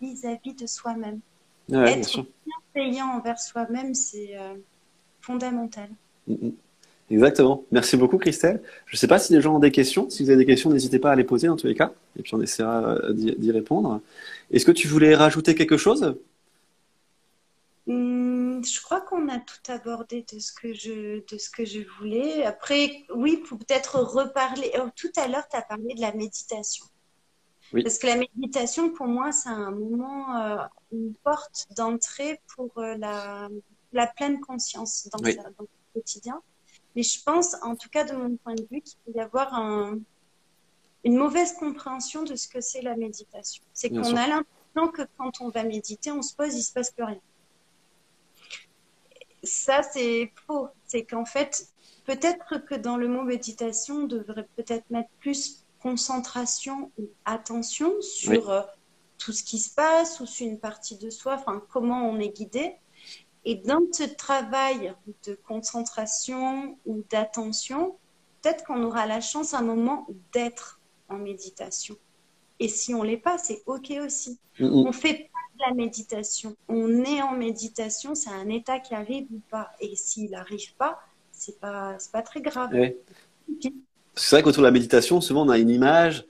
vis-à-vis de soi-même. Être bienveillant envers soi-même, c'est euh, fondamental. Exactement. Merci beaucoup, Christelle. Je ne sais pas si les gens ont des questions. Si vous avez des questions, n'hésitez pas à les poser dans tous les cas. Et puis on essaiera euh, d'y répondre. Est-ce que tu voulais rajouter quelque chose? Hmm, je crois qu'on a tout abordé de ce que je, de ce que je voulais. Après, oui, pour peut-être reparler. Oh, tout à l'heure, tu as parlé de la méditation. Parce que la méditation, pour moi, c'est un moment, euh, une porte d'entrée pour euh, la, la, pleine conscience dans, le quotidien. Mais je pense, en tout cas de mon point de vue, qu'il peut y avoir un, une mauvaise compréhension de ce que c'est la méditation. C'est qu'on a l'impression que quand on va méditer, on se pose, il se passe plus rien ça, c'est faux. C'est qu'en fait, peut-être que dans le mot méditation, on devrait peut-être mettre plus concentration ou attention sur euh, tout ce qui se passe ou sur une partie de soi, enfin, comment on est guidé. Et dans ce travail de concentration ou d'attention, peut-être qu'on aura la chance à un moment d'être en méditation. Et si on l'est pas, c'est OK aussi. On fait la méditation. On est en méditation, c'est un état qui arrive ou pas. Et s'il n'arrive pas, c'est pas, pas très grave. C'est vrai qu'autour de la méditation, souvent on a une image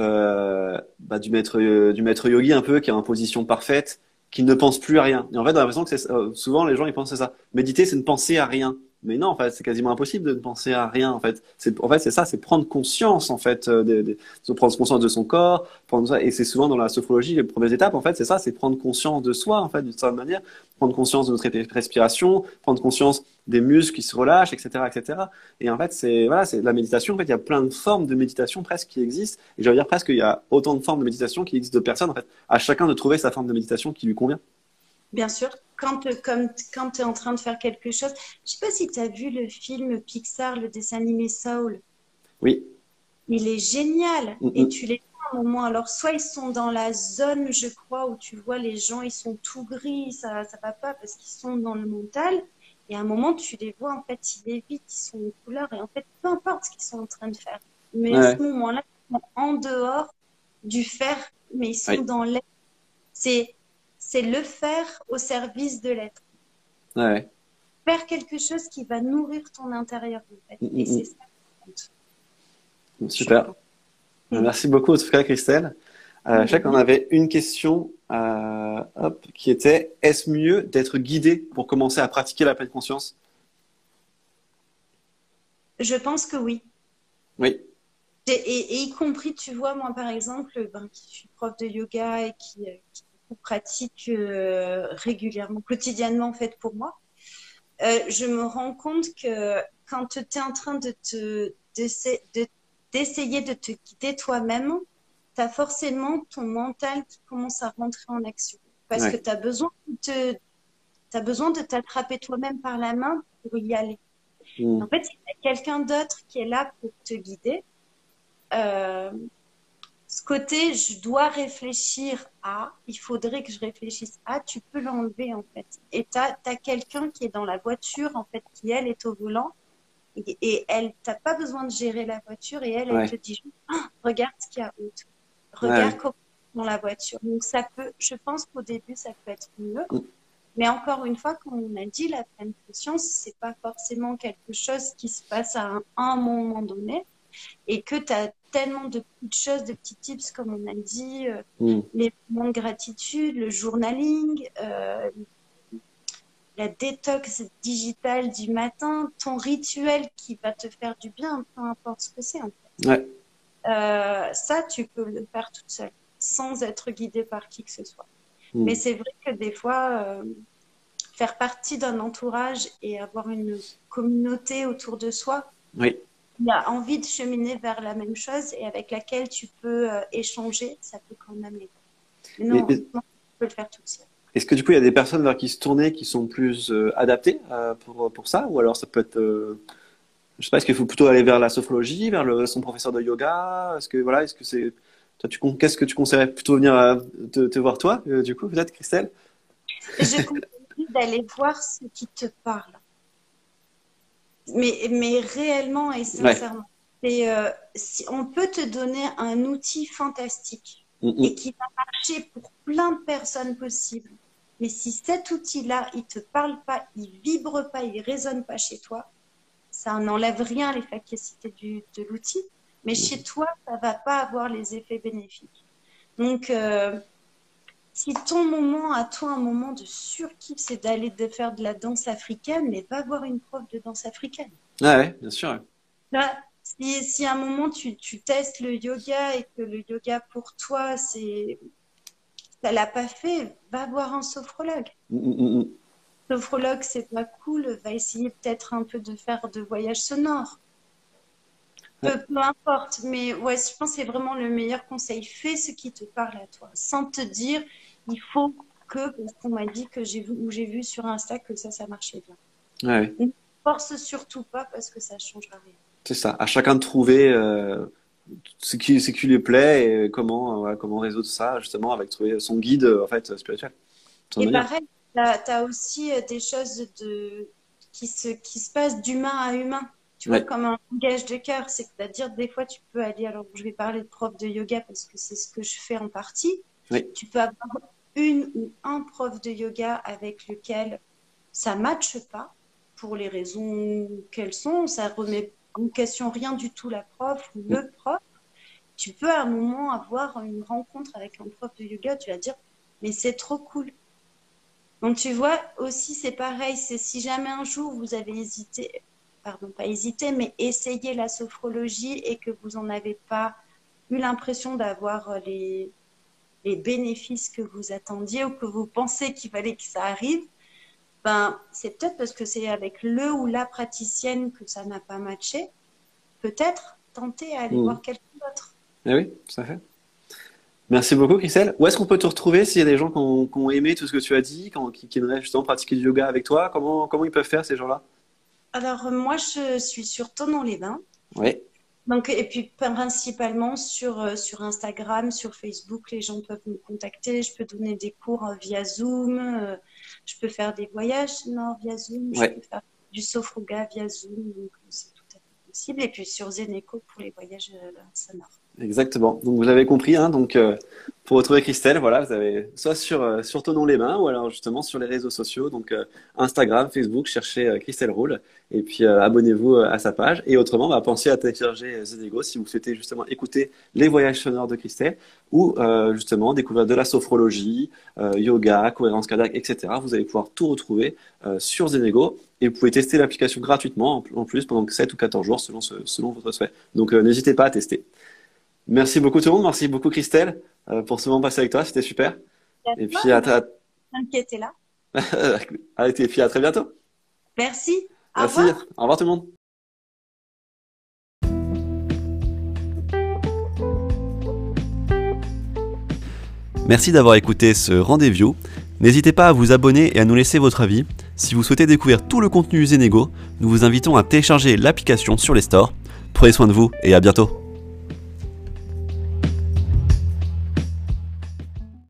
euh, bah, du, maître, du maître yogi un peu qui est en position parfaite, qui ne pense plus à rien. Et en fait, on a l'impression que c'est, euh, souvent les gens ils pensent à ça. Méditer, c'est ne penser à rien. Mais non, en fait, c'est quasiment impossible de ne penser à rien. En fait, c'est en fait ça, c'est prendre conscience en fait, euh, de, prendre conscience de son corps. Et c'est souvent dans la sophrologie les premières étapes. En fait, c'est ça, c'est prendre conscience de soi en fait d'une certaine manière, prendre conscience de notre respiration, prendre conscience des muscles qui se relâchent, etc., etc. Et en fait, c'est voilà, la méditation. En fait, il y a plein de formes de méditation presque qui existent. Et je veux dire presque il y a autant de formes de méditation qui existent de personnes. En fait, à chacun de trouver sa forme de méditation qui lui convient. Bien sûr, quand, comme, quand tu es en train de faire quelque chose. Je sais pas si tu as vu le film Pixar, le dessin animé Soul. Oui. Il est génial. Et tu les vois à un moment. Alors, soit ils sont dans la zone, je crois, où tu vois les gens, ils sont tout gris, ça ne va pas parce qu'ils sont dans le mental. Et à un moment, tu les vois, en fait, ils évitent, ils sont en couleur. Et en fait, peu importe ce qu'ils sont en train de faire. Mais à ce moment-là, ils sont en dehors du faire, mais ils sont dans l'air. C'est c'est le faire au service de l'être. Ouais. Faire quelque chose qui va nourrir ton intérieur. En fait. Et c'est ça qui compte. Super. Merci beaucoup en tout cas, Christelle. Euh, je sais qu'on avait une question euh, hop, qui était est-ce mieux d'être guidé pour commencer à pratiquer la pleine conscience? Je pense que oui. Oui. Et, y compris, tu vois, moi par exemple, ben, qui suis prof de yoga et qui, euh, qui pratique euh, régulièrement, quotidiennement en fait pour moi, euh, je me rends compte que quand tu es en train de te d'essayer de, te quitter toi-même, tu as forcément ton mental qui commence à rentrer en action. Parce que tu as besoin de as besoin de t'attraper toi-même par la main pour y aller. Mm. En fait, a quelqu'un d'autre qui est là pour te guider, euh, ce côté, je dois réfléchir à, il faudrait que je réfléchisse à, tu peux l'enlever en fait. Et tu as, quelqu'un qui est dans la voiture, en fait, qui elle est au volant, et, et elle, t'as pas besoin de gérer la voiture, et elle, elle te dit, ah, regarde ce qu'il y a autour. Regarde comment dans la voiture. Donc ça peut, je pense qu'au début, ça peut être mieux. Mm. Mais encore une fois, comme on a dit, la pleine conscience, c'est pas forcément quelque chose qui se passe à un moment donné et que tu as tellement de petites choses, de petits tips, comme on a dit, euh, mm. les moments de gratitude, le journaling, euh, la détox digitale du matin, ton rituel qui va te faire du bien, peu importe ce que c'est en fait. Euh, ça, tu peux le faire toute seule, sans être guidé par qui que ce soit. Mm. Mais c'est vrai que des fois, faire partie d'un entourage et avoir une communauté autour de soi, oui il a envie de cheminer vers la même chose et avec laquelle tu peux euh, échanger, ça peut quand même aider. Mais non, tu peux le faire tout seul. Est-ce que du coup, il y a des personnes vers qui se tourner qui sont plus euh, adaptées euh, pour, pour ça? Ou alors ça peut être. je sais pas, est-ce qu'il faut plutôt aller vers la sophrologie, vers le, son professeur de yoga? Est-ce que voilà, est-ce que c'est. Toi, tu, qu'est-ce que tu conseillerais plutôt venir te, te, voir toi, du coup, peut-être, Christelle? Je conseille d'aller voir ce qui te parle mais, mais réellement et sincèrement. Euh, si on peut te donner un outil fantastique et qui va marcher pour plein de personnes possibles. Mais si cet outil-là, il te parle pas, il vibre pas, il résonne pas chez toi, ça n'enlève rien l'efficacité de l'outil. Mais chez toi, ça va pas avoir les effets bénéfiques. Donc, euh, si ton moment à toi, un moment de surkiff, c'est d'aller de faire de la danse africaine, mais va voir une prof de danse africaine. Ah ouais, bien sûr. si, si, à un moment tu, tu, testes le yoga et que le yoga pour toi, c'est ça l'a pas fait, va voir un sophrologue. Mm, mm, mm, sophrologue, c'est pas cool, va essayer peut-être un peu de faire de voyages sonores. Peu, peu, importe, mais ouais, je pense que c'est vraiment le meilleur conseil. Fais ce qui te parle à toi, sans te dire il faut que, parce qu'on m'a dit que j'ai vu, ou j'ai vu sur Insta que ça, ça marchait bien. Ouais. Ne force surtout pas parce que ça ne changera rien. C'est ça. À chacun de trouver euh, ce, qui, ce qui lui plaît et comment, euh, comment résoudre ça, justement, avec trouver son guide, euh, en fait, spirituel. Et pareil, tu as, aussi des choses de, qui, se, qui se passent d'humain à humain. Tu vois, comme un langage de cœur. C'est-à-dire, des fois, tu peux aller. Alors, je vais parler de prof de yoga parce que c'est ce que je fais en partie. Oui. Tu peux avoir une ou un prof de yoga avec lequel ça matche pas. pour les raisons qu'elles sont. Ça remet en question rien du tout la prof ou le prof. Tu peux à un moment avoir une rencontre avec un prof de yoga, tu vas dire, mais c'est trop cool. Donc tu vois, aussi c'est pareil, c'est si jamais un jour vous avez hésité, pardon, pas hésité, mais essayé la sophrologie et que vous n'en avez pas eu l'impression d'avoir les, les bénéfices que vous attendiez ou que vous pensez qu'il fallait que ça arrive, ben, c'est peut-être parce que c'est avec le ou la praticienne que ça n'a pas matché. Peut-être tenter à aller hmm. voir quelqu'un d'autre. Eh oui, ça fait. Merci beaucoup, Christelle. Où est-ce qu'on peut te retrouver s'il y a des gens qui ont, aimé tout ce que tu as dit, qui, qui, aimeraient justement pratiquer du yoga avec toi? Comment, comment ils peuvent faire, ces gens-là? Alors, moi, je suis sur Tonon-les-Bains. Oui. Donc, et puis principalement sur, euh, sur Instagram, sur Facebook, les gens peuvent me contacter. Je peux donner des cours euh, via Zoom. Euh, je peux faire des voyages non, via Zoom. Je peux faire du sophroga via Zoom. Donc, c'est tout à fait possible. Et puis sur Zeneco pour les voyages sonores. Exactement. Donc vous avez compris. Hein, donc euh, pour retrouver Christelle, voilà, vous avez soit sur euh, sur Tonon les mains ou alors justement sur les réseaux sociaux, donc euh, Instagram, Facebook, cherchez Christelle Roule et puis abonnez-vous à sa page. Et autrement, bah, pensez à télécharger Zenego si vous souhaitez justement écouter les voyages sonores de Christelle ou justement découvrir de la sophrologie, yoga, cohérence cardiaque, etc. Vous allez pouvoir tout retrouver sur Zenego et vous pouvez tester l'application gratuitement en plus pendant 7 ou 14 jours selon selon votre souhait. Donc n'hésitez pas à tester. Merci beaucoup tout le monde, merci beaucoup Christelle euh, pour ce moment passé avec toi, c'était super. Et puis à là. et puis à très bientôt. Merci. Merci. Au revoir tout le monde. Merci d'avoir écouté ce rendez-vous. N'hésitez pas à vous abonner et à nous laisser votre avis. Si vous souhaitez découvrir tout le contenu Zenego, nous vous invitons à télécharger l'application sur les stores. Prenez soin de vous et à bientôt.